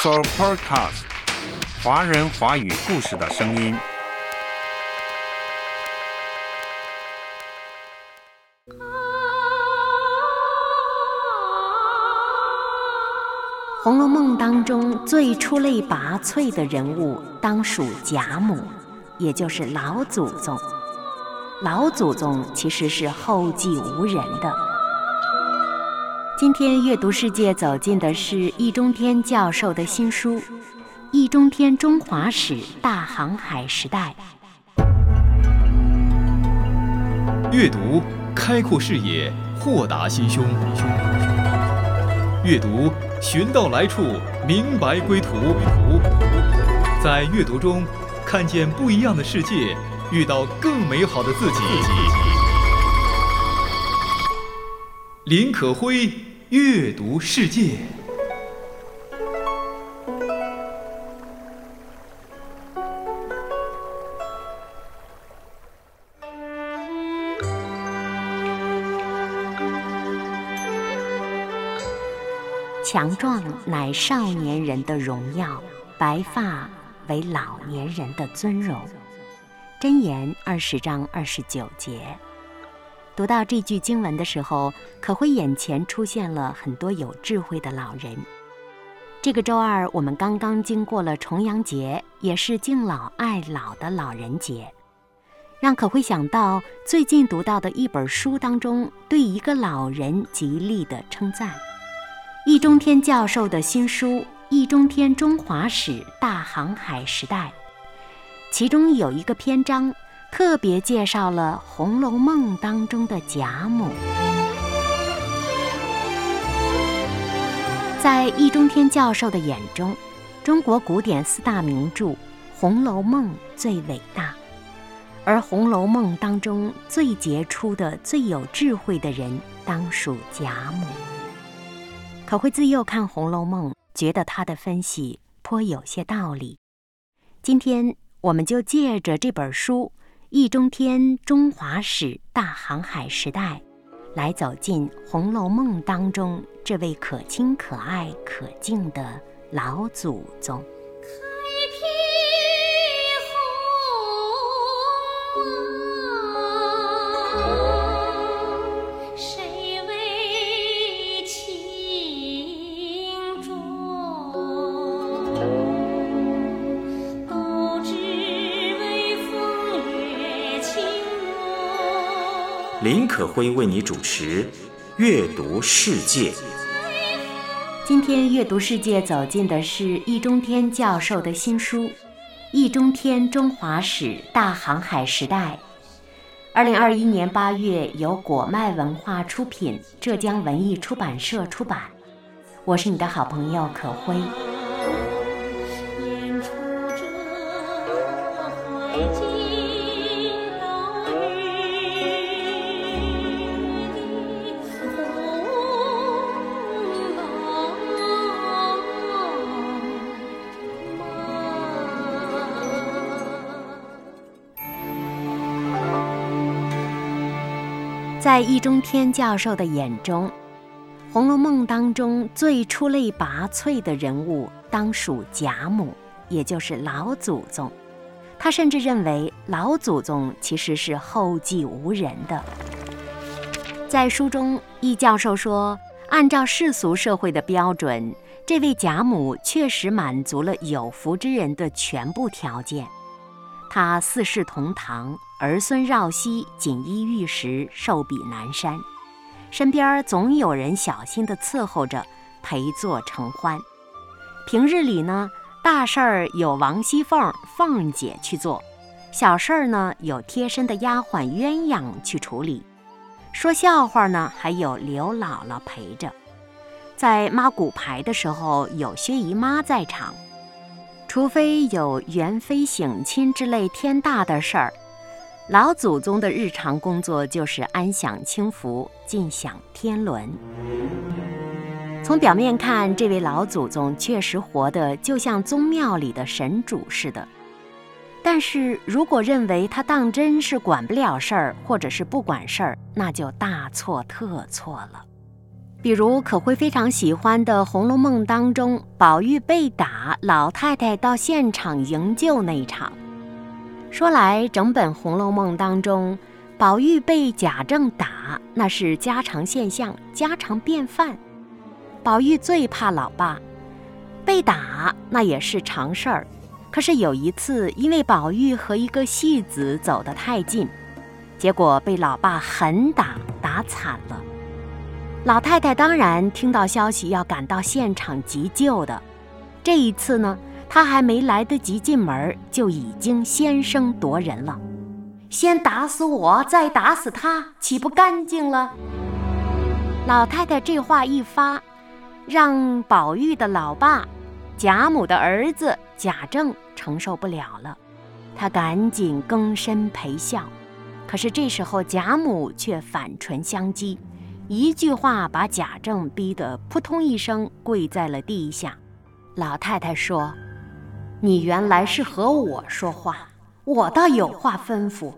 s o Podcast，华人华语故事的声音。《红楼梦》当中最出类拔萃的人物，当属贾母，也就是老祖宗。老祖宗其实是后继无人的。今天阅读世界走进的是易中天教授的新书《易中天中华史大航海时代》。阅读开阔视野，豁达心胸；阅读寻到来处，明白归途。在阅读中看见不一样的世界。遇到更美好的自己。林可辉阅读世界。强壮乃少年人的荣耀，白发为老年人的尊荣。箴言二十章二十九节，读到这句经文的时候，可会眼前出现了很多有智慧的老人。这个周二，我们刚刚经过了重阳节，也是敬老爱老的老人节，让可会想到最近读到的一本书当中对一个老人极力的称赞——易中天教授的新书《易中天中华史大航海时代》。其中有一个篇章，特别介绍了《红楼梦》当中的贾母。在易中天教授的眼中，中国古典四大名著《红楼梦》最伟大，而《红楼梦》当中最杰出的、最有智慧的人，当属贾母。可会自幼看《红楼梦》，觉得他的分析颇有些道理。今天。我们就借着这本书《易中天中华史大航海时代》，来走进《红楼梦》当中这位可亲可爱可敬的老祖宗。林可辉为你主持《阅读世界》。今天阅读世界走进的是易中天教授的新书《易中天中华史大航海时代》。二零二一年八月由果麦文化出品，浙江文艺出版社出版。我是你的好朋友可辉。在易中天教授的眼中，《红楼梦》当中最出类拔萃的人物，当属贾母，也就是老祖宗。他甚至认为，老祖宗其实是后继无人的。在书中，易教授说，按照世俗社会的标准，这位贾母确实满足了有福之人的全部条件。他四世同堂。儿孙绕膝，锦衣玉食，寿比南山，身边总有人小心地伺候着，陪坐承欢。平日里呢，大事儿有王熙凤、凤姐去做，小事儿呢有贴身的丫鬟鸳鸯去处理，说笑话呢还有刘姥姥陪着，在抹骨牌的时候有薛姨妈在场，除非有元妃省亲之类天大的事儿。老祖宗的日常工作就是安享清福，尽享天伦。从表面看，这位老祖宗确实活得就像宗庙里的神主似的。但是如果认为他当真是管不了事儿，或者是不管事儿，那就大错特错了。比如可会非常喜欢的《红楼梦》当中，宝玉被打，老太太到现场营救那一场。说来，整本《红楼梦》当中，宝玉被贾政打，那是家常现象，家常便饭。宝玉最怕老爸，被打那也是常事儿。可是有一次，因为宝玉和一个戏子走得太近，结果被老爸狠打，打惨了。老太太当然听到消息要赶到现场急救的，这一次呢，她还没来得及进门，就已经先声夺人了。先打死我，再打死他，岂不干净了？老太太这话一发，让宝玉的老爸贾母的儿子贾政承受不了了，他赶紧躬身陪笑。可是这时候贾母却反唇相讥。一句话把贾政逼得扑通一声跪在了地下。老太太说：“你原来是和我说话，我倒有话吩咐。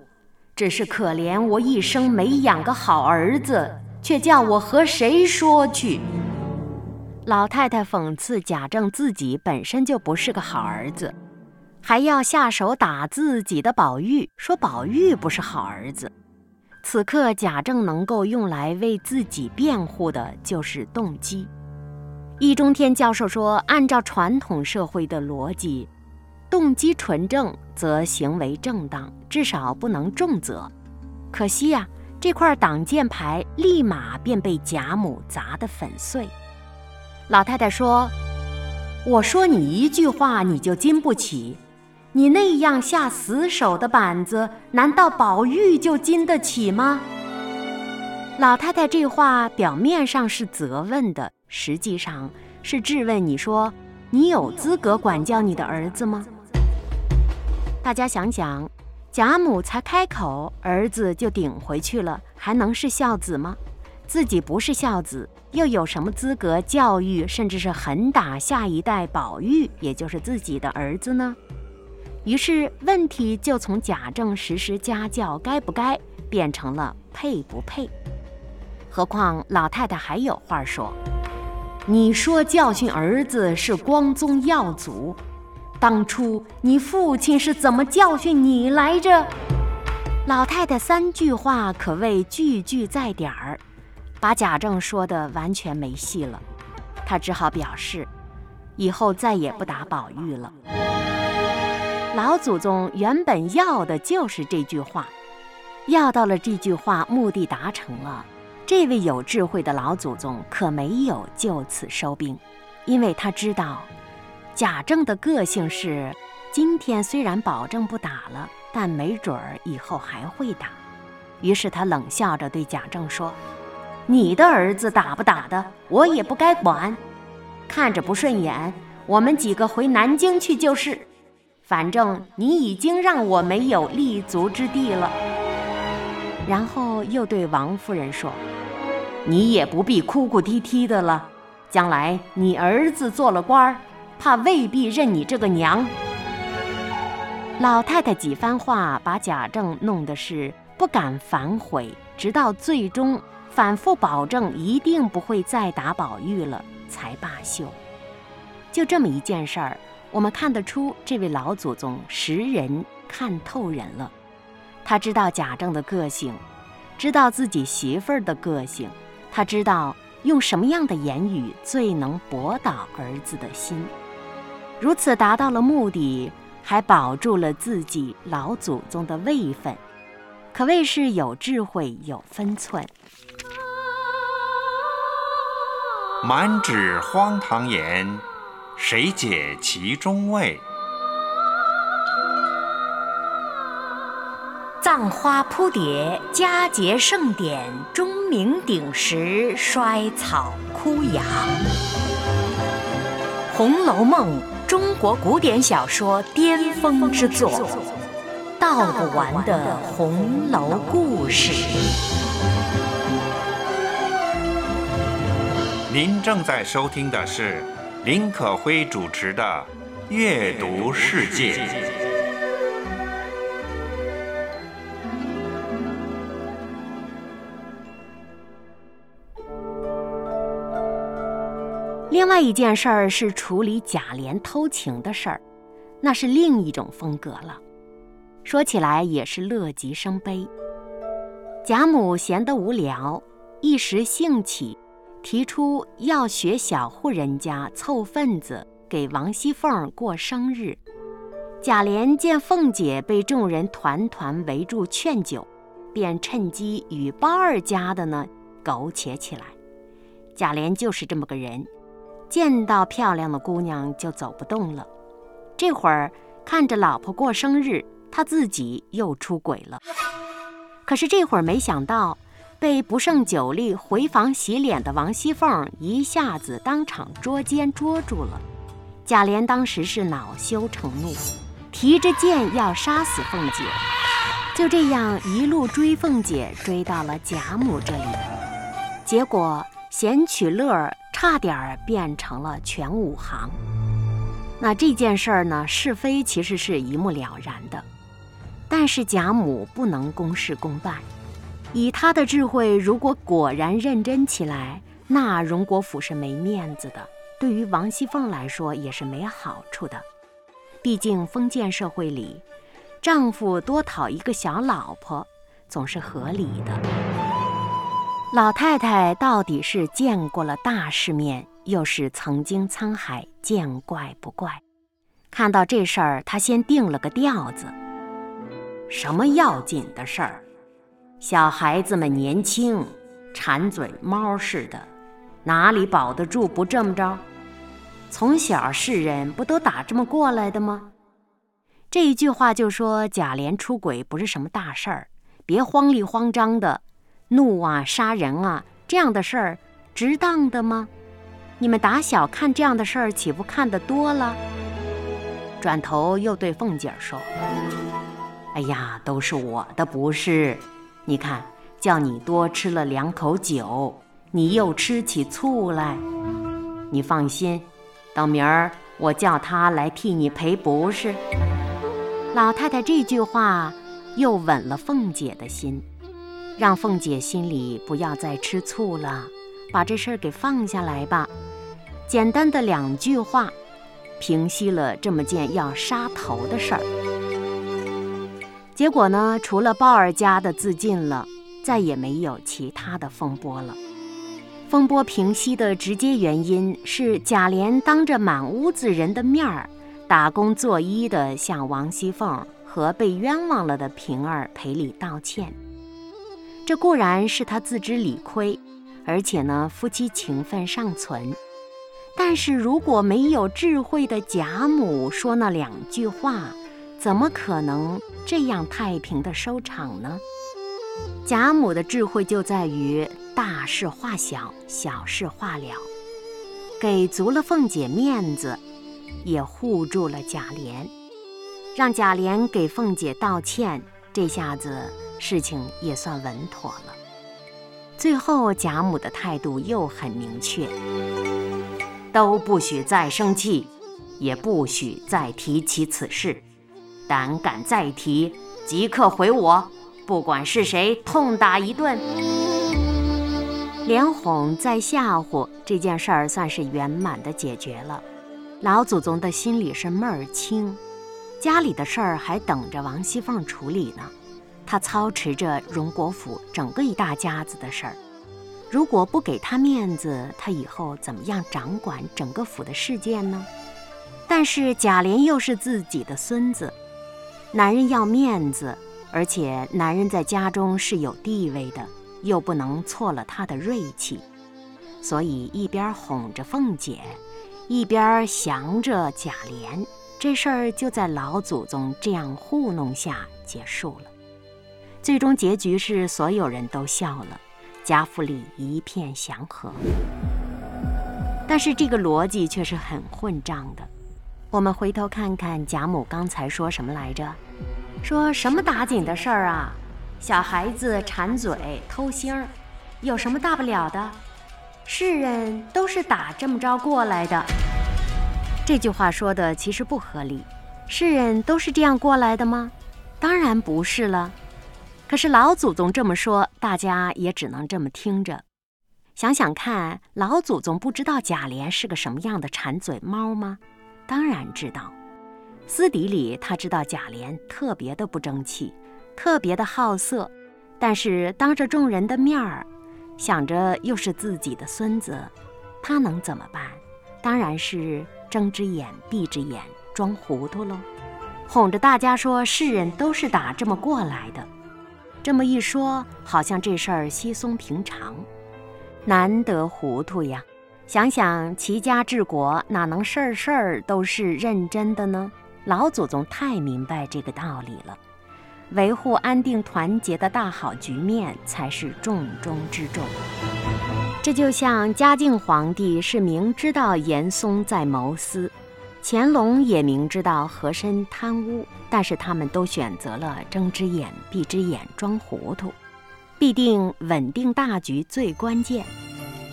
只是可怜我一生没养个好儿子，却叫我和谁说去？”老太太讽刺贾政自己本身就不是个好儿子，还要下手打自己的宝玉，说宝玉不是好儿子。此刻，贾政能够用来为自己辩护的就是动机。易中天教授说，按照传统社会的逻辑，动机纯正则行为正当，至少不能重责。可惜呀，这块挡箭牌立马便被贾母砸得粉碎。老太太说：“我说你一句话，你就经不起。”你那样下死手的板子，难道宝玉就经得起吗？老太太这话表面上是责问的，实际上是质问你说：“你有资格管教你的儿子吗？”大家想想，贾母才开口，儿子就顶回去了，还能是孝子吗？自己不是孝子，又有什么资格教育，甚至是狠打下一代宝玉，也就是自己的儿子呢？于是问题就从贾政实施家教该不该，变成了配不配。何况老太太还有话说：“你说教训儿子是光宗耀祖，当初你父亲是怎么教训你来着？”老太太三句话可谓句句在点儿，把贾政说的完全没戏了。他只好表示，以后再也不打宝玉了。老祖宗原本要的就是这句话，要到了这句话，目的达成了。这位有智慧的老祖宗可没有就此收兵，因为他知道贾政的个性是：今天虽然保证不打了，但没准儿以后还会打。于是他冷笑着对贾政说：“你的儿子打不打的，我也不该管。看着不顺眼，我们几个回南京去就是。”反正你已经让我没有立足之地了。然后又对王夫人说：“你也不必哭哭啼啼的了，将来你儿子做了官儿，怕未必认你这个娘。”老太太几番话把贾政弄得是不敢反悔，直到最终反复保证一定不会再打宝玉了，才罢休。就这么一件事儿。我们看得出，这位老祖宗识人看透人了。他知道贾政的个性，知道自己媳妇儿的个性，他知道用什么样的言语最能博倒儿子的心。如此达到了目的，还保住了自己老祖宗的位分，可谓是有智慧、有分寸。满纸荒唐言。谁解其中味？葬花扑蝶，佳节盛典，钟鸣鼎食，衰草枯杨。《红楼梦》中国古典小说巅峰之作，道不完的红楼故事。您正在收听的是。林可辉主持的《阅读世界》。另外一件事儿是处理贾琏偷情的事儿，那是另一种风格了。说起来也是乐极生悲。贾母闲得无聊，一时兴起，提出要学小户人家凑份子给王熙凤过生日。贾琏见凤姐被众人团团围住劝酒，便趁机与包二家的呢苟且起来。贾琏就是这么个人。见到漂亮的姑娘就走不动了，这会儿看着老婆过生日，他自己又出轨了。可是这会儿没想到，被不胜酒力回房洗脸的王熙凤一下子当场捉奸捉住了。贾琏当时是恼羞成怒，提着剑要杀死凤姐，就这样一路追凤姐，追到了贾母这里，结果嫌取乐。差点儿变成了全武行。那这件事儿呢，是非其实是一目了然的。但是贾母不能公事公办，以她的智慧，如果果然认真起来，那荣国府是没面子的，对于王熙凤来说也是没好处的。毕竟封建社会里，丈夫多讨一个小老婆，总是合理的。老太太到底是见过了大世面，又是曾经沧海，见怪不怪。看到这事儿，她先定了个调子：什么要紧的事儿？小孩子们年轻，馋嘴猫似的，哪里保得住不这么着？从小世人不都打这么过来的吗？这一句话就说贾琏出轨不是什么大事儿，别慌里慌张的。怒啊，杀人啊，这样的事儿，值当的吗？你们打小看这样的事儿，岂不看得多了？转头又对凤姐儿说：“哎呀，都是我的不是。你看，叫你多吃了两口酒，你又吃起醋来。你放心，等明儿我叫他来替你赔不是。”老太太这句话又稳了凤姐的心。让凤姐心里不要再吃醋了，把这事儿给放下来吧。简单的两句话，平息了这么件要杀头的事儿。结果呢，除了鲍二家的自尽了，再也没有其他的风波了。风波平息的直接原因是贾琏当着满屋子人的面儿，打工作揖的向王熙凤和被冤枉了的平儿赔礼道歉。这固然是他自知理亏，而且呢，夫妻情分尚存。但是如果没有智慧的贾母说那两句话，怎么可能这样太平的收场呢？贾母的智慧就在于大事化小，小事化了，给足了凤姐面子，也护住了贾琏，让贾琏给凤姐道歉。这下子。事情也算稳妥了。最后，贾母的态度又很明确：都不许再生气，也不许再提起此事。胆敢再提，即刻回我，不管是谁，痛打一顿。连哄再吓唬，这件事儿算是圆满的解决了。老祖宗的心里是闷儿清，家里的事儿还等着王熙凤处理呢。他操持着荣国府整个一大家子的事儿，如果不给他面子，他以后怎么样掌管整个府的事件呢？但是贾琏又是自己的孙子，男人要面子，而且男人在家中是有地位的，又不能挫了他的锐气，所以一边哄着凤姐，一边降着贾琏，这事儿就在老祖宗这样糊弄下结束了。最终结局是所有人都笑了，贾府里一片祥和。但是这个逻辑却是很混账的。我们回头看看贾母刚才说什么来着？说什么打紧的事儿啊？小孩子馋嘴偷腥儿，有什么大不了的？世人都是打这么着过来的。这句话说的其实不合理。世人都是这样过来的吗？当然不是了。可是老祖宗这么说，大家也只能这么听着。想想看，老祖宗不知道贾琏是个什么样的馋嘴猫吗？当然知道。私底里他知道贾琏特别的不争气，特别的好色，但是当着众人的面儿，想着又是自己的孙子，他能怎么办？当然是睁只眼闭只眼，装糊涂喽，哄着大家说世人都是打这么过来的。这么一说，好像这事儿稀松平常，难得糊涂呀。想想齐家治国，哪能事儿事儿都是认真的呢？老祖宗太明白这个道理了，维护安定团结的大好局面才是重中之重。这就像嘉靖皇帝是明知道严嵩在谋私，乾隆也明知道和珅贪污，但是他们都选择了睁只眼闭只眼装糊涂，必定稳定大局最关键。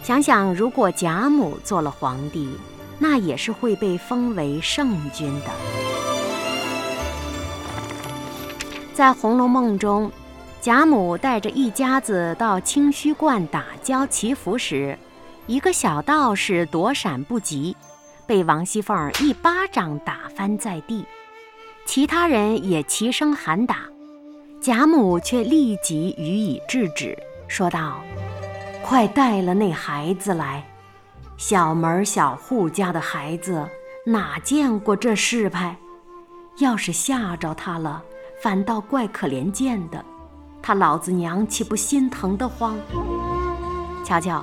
想想如果贾母做了皇帝，那也是会被封为圣君的。在《红楼梦》中，贾母带着一家子到清虚观打交祈福时，一个小道士躲闪不及，被王熙凤一巴掌打翻在地，其他人也齐声喊打，贾母却立即予以制止，说道：“快带了那孩子来，小门小户家的孩子哪见过这世派？要是吓着他了。”反倒怪可怜见的，他老子娘岂不心疼得慌？瞧瞧，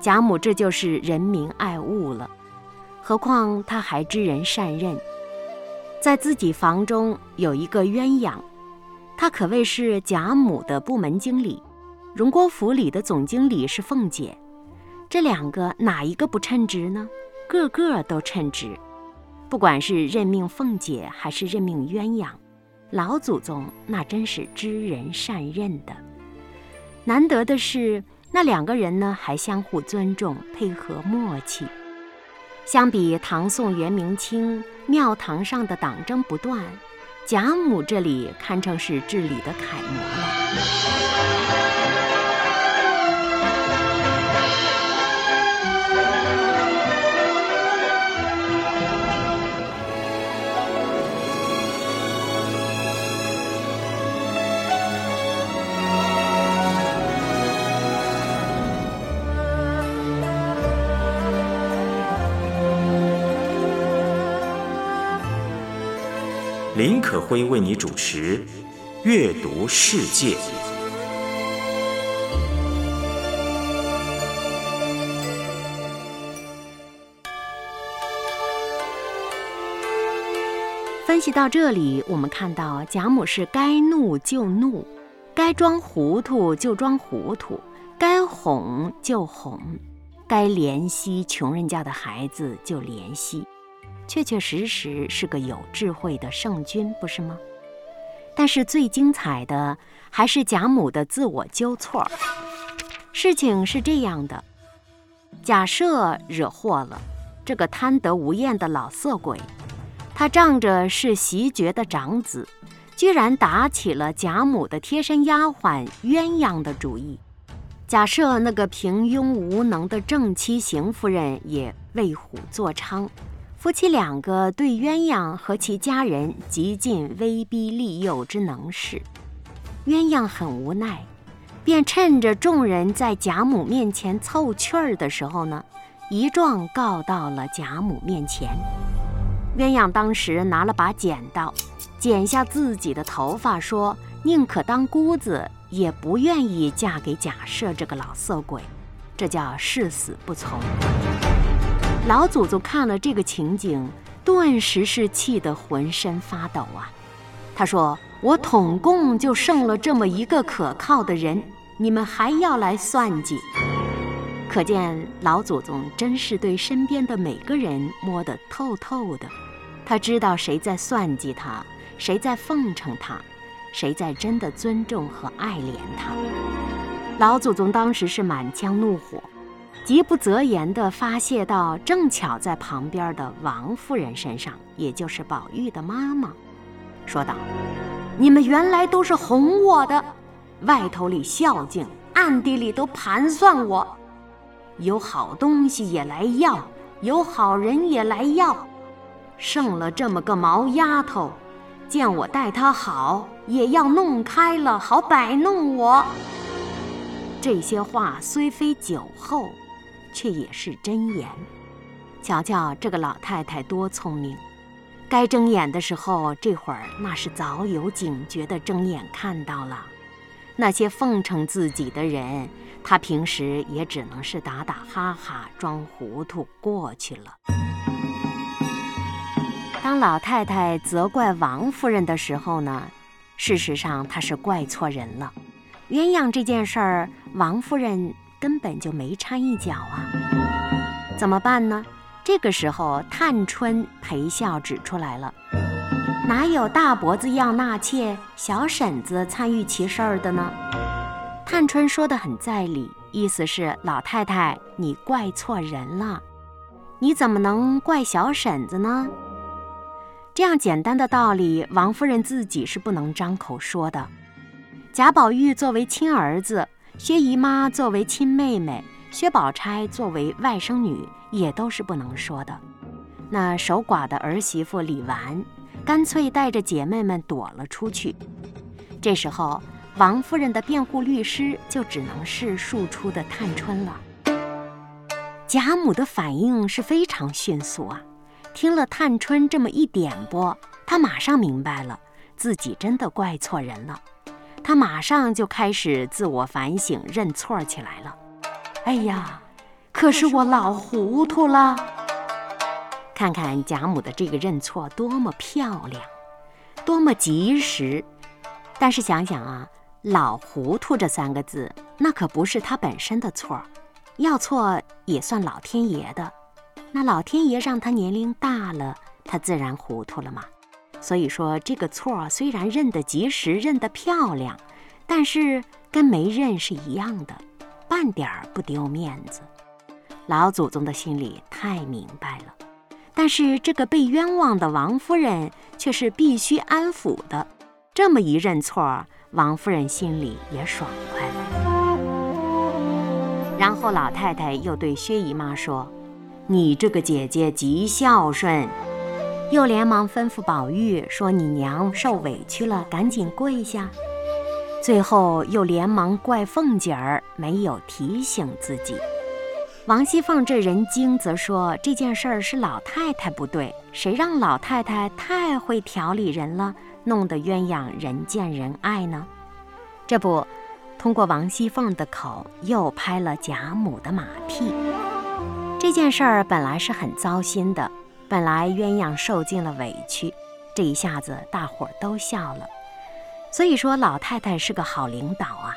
贾母这就是人民爱物了。何况他还知人善任，在自己房中有一个鸳鸯，他可谓是贾母的部门经理。荣国府里的总经理是凤姐，这两个哪一个不称职呢？个个都称职。不管是任命凤姐，还是任命鸳鸯。老祖宗那真是知人善任的，难得的是那两个人呢还相互尊重、配合默契。相比唐宋元明清庙堂上的党争不断，贾母这里堪称是治理的楷模了。林可辉为你主持《阅读世界》。分析到这里，我们看到贾母是该怒就怒，该装糊涂就装糊涂，该哄就哄，该怜惜穷人家的孩子就怜惜。确确实实是个有智慧的圣君，不是吗？但是最精彩的还是贾母的自我纠错。事情是这样的：贾赦惹祸了，这个贪得无厌的老色鬼，他仗着是袭爵的长子，居然打起了贾母的贴身丫鬟鸳鸯的主意。贾赦那个平庸无能的正妻邢夫人也为虎作伥。夫妻两个对鸳鸯和其家人极尽威逼利诱之能事，鸳鸯很无奈，便趁着众人在贾母面前凑趣儿的时候呢，一状告到了贾母面前。鸳鸯当时拿了把剪刀，剪下自己的头发，说宁可当姑子，也不愿意嫁给贾赦这个老色鬼，这叫誓死不从。老祖宗看了这个情景，顿时是气得浑身发抖啊！他说：“我统共就剩了这么一个可靠的人，你们还要来算计？可见老祖宗真是对身边的每个人摸得透透的。他知道谁在算计他，谁在奉承他，谁在真的尊重和爱怜他。老祖宗当时是满腔怒火。”极不择言地发泄到正巧在旁边的王夫人身上，也就是宝玉的妈妈，说道：“你们原来都是哄我的，外头里孝敬，暗地里都盘算我。有好东西也来要，有好人也来要。剩了这么个毛丫头，见我待她好，也要弄开了，好摆弄我。这些话虽非酒后，却也是真言。瞧瞧这个老太太多聪明，该睁眼的时候，这会儿那是早有警觉的睁眼看到了。那些奉承自己的人，她平时也只能是打打哈哈，装糊涂过去了。当老太太责怪王夫人的时候呢，事实上她是怪错人了。鸳鸯这件事儿，王夫人根本就没掺一脚啊！怎么办呢？这个时候，探春陪笑指出来了：哪有大伯子要纳妾，小婶子参与其事儿的呢？探春说的很在理，意思是老太太你怪错人了，你怎么能怪小婶子呢？这样简单的道理，王夫人自己是不能张口说的。贾宝玉作为亲儿子，薛姨妈作为亲妹妹，薛宝钗作为外甥女，也都是不能说的。那守寡的儿媳妇李纨，干脆带着姐妹们躲了出去。这时候，王夫人的辩护律师就只能是庶出的探春了。贾母的反应是非常迅速啊，听了探春这么一点拨，她马上明白了，自己真的怪错人了。他马上就开始自我反省、认错起来了。哎呀，可是我老糊涂了。看看贾母的这个认错多么漂亮，多么及时。但是想想啊，“老糊涂”这三个字，那可不是他本身的错，要错也算老天爷的。那老天爷让他年龄大了，他自然糊涂了嘛。所以说，这个错虽然认得及时、认得漂亮，但是跟没认是一样的，半点儿不丢面子。老祖宗的心里太明白了，但是这个被冤枉的王夫人却是必须安抚的。这么一认错，王夫人心里也爽快了。然后老太太又对薛姨妈说：“你这个姐姐极孝顺。”又连忙吩咐宝玉说：“你娘受委屈了，赶紧跪下。”最后又连忙怪凤姐儿没有提醒自己。王熙凤这人精，则说这件事儿是老太太不对，谁让老太太太会调理人了，弄得鸳鸯人见人爱呢？这不，通过王熙凤的口又拍了贾母的马屁。这件事儿本来是很糟心的。本来鸳鸯受尽了委屈，这一下子大伙儿都笑了。所以说老太太是个好领导啊，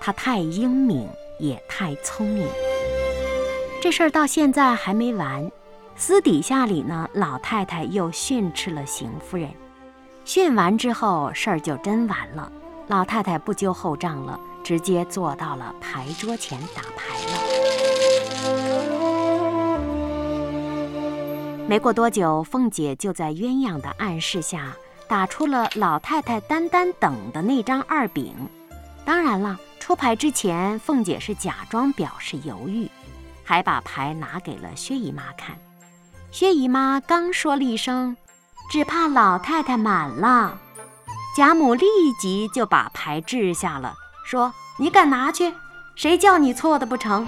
她太英明也太聪明。这事儿到现在还没完，私底下里呢，老太太又训斥了邢夫人。训完之后，事儿就真完了。老太太不揪后账了，直接坐到了牌桌前打牌了。没过多久，凤姐就在鸳鸯的暗示下打出了老太太单单等的那张二饼。当然了，出牌之前，凤姐是假装表示犹豫，还把牌拿给了薛姨妈看。薛姨妈刚说了一声“只怕老太太满了”，贾母立即就把牌掷下了，说：“你敢拿去？谁叫你错的不成？”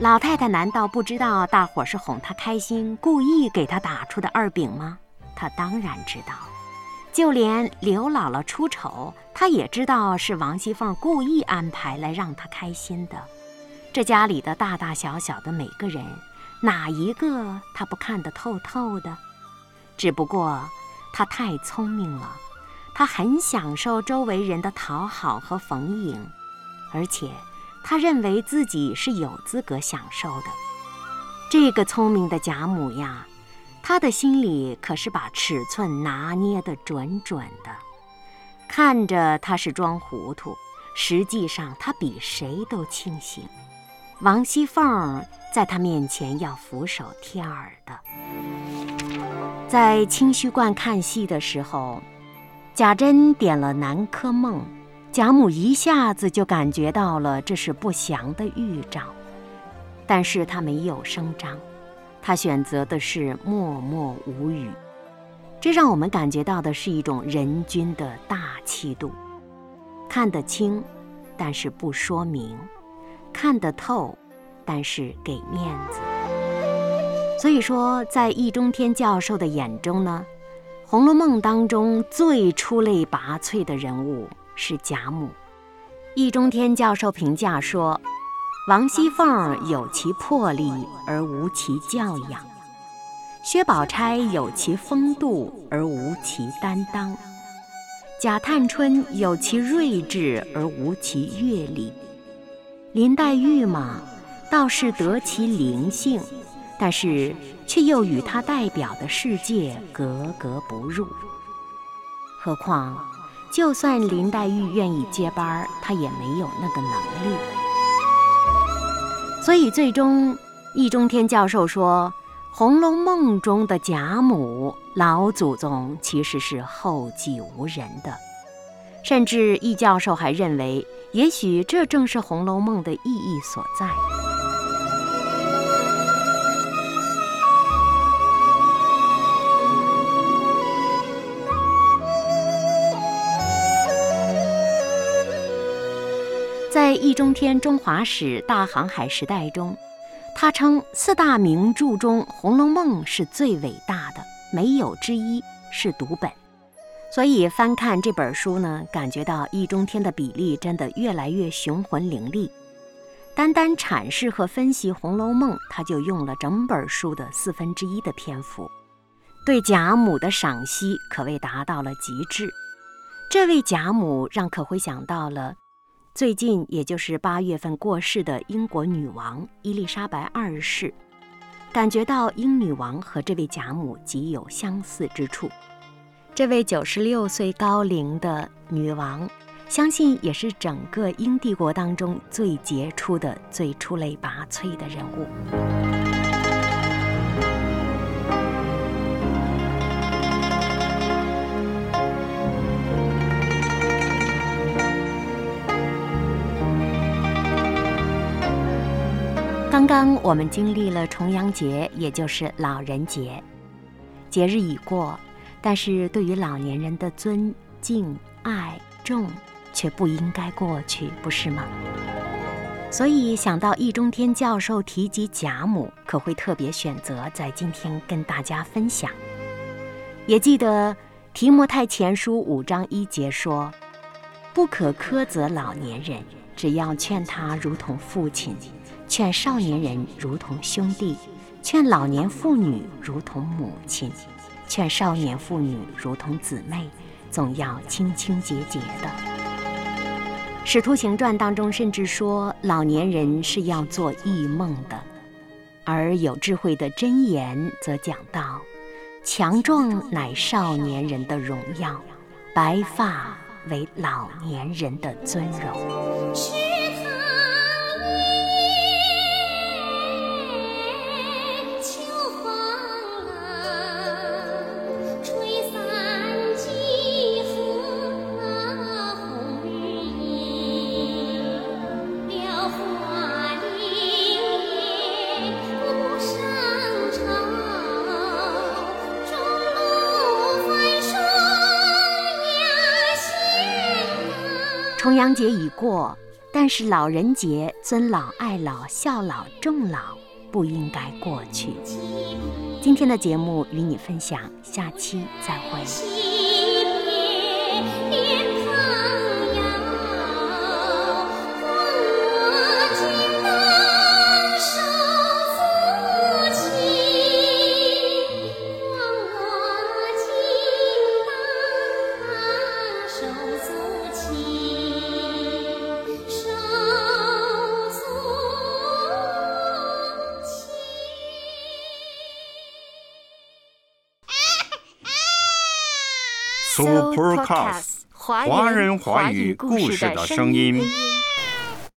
老太太难道不知道大伙是哄她开心，故意给她打出的二饼吗？她当然知道，就连刘姥姥出丑，她也知道是王熙凤故意安排来让她开心的。这家里的大大小小的每个人，哪一个她不看得透透的？只不过她太聪明了，她很享受周围人的讨好和逢迎，而且。他认为自己是有资格享受的。这个聪明的贾母呀，她的心里可是把尺寸拿捏得准准的。看着他是装糊涂，实际上他比谁都清醒。王熙凤在他面前要俯首帖耳的。在清虚观看戏的时候，贾珍点了《南柯梦》。贾母一下子就感觉到了，这是不祥的预兆。但是他没有声张，他选择的是默默无语。这让我们感觉到的是一种人君的大气度，看得清，但是不说明；看得透，但是给面子。所以说，在易中天教授的眼中呢，《红楼梦》当中最出类拔萃的人物是贾母。易中天教授评价说：“王熙凤有其魄力而无其教养。”薛宝钗有其风度而无其担当，贾探春有其睿智而无其阅历，林黛玉嘛，倒是得其灵性，但是却又与她代表的世界格格不入。何况，就算林黛玉愿意接班儿，她也没有那个能力。所以，最终易中天教授说。《红楼梦》中的贾母老祖宗其实是后继无人的，甚至易教授还认为，也许这正是《红楼梦》的意义所在。在易中天《中华史大航海时代》中。他称四大名著中，《红楼梦》是最伟大的，没有之一，是读本。所以翻看这本书呢，感觉到易中天的笔力真的越来越雄浑凌厉。单单阐释和分析《红楼梦》，他就用了整本书的四分之一的篇幅，对贾母的赏析可谓达到了极致。这位贾母让可辉想到了。最近，也就是八月份过世的英国女王伊丽莎白二世，感觉到英女王和这位贾母极有相似之处。这位九十六岁高龄的女王，相信也是整个英帝国当中最杰出的、最出类拔萃的人物。刚刚我们经历了重阳节，也就是老人节，节日已过，但是对于老年人的尊敬爱重却不应该过去，不是吗？所以想到易中天教授提及贾母，可会特别选择在今天跟大家分享。也记得提摩太前书五章一节说：“不可苛责老年人，只要劝他如同父亲。”劝少年人如同兄弟，劝老年妇女如同母亲，劝少年妇女如同姊妹，总要清清洁洁的。《使徒行传》当中甚至说，老年人是要做异梦的，而有智慧的箴言则讲到：强壮乃少年人的荣耀，白发为老年人的尊荣。重阳节已过，但是老人节尊老爱老孝老重老不应该过去。今天的节目与你分享，下期再会。Supercast，华人华语故事的声音。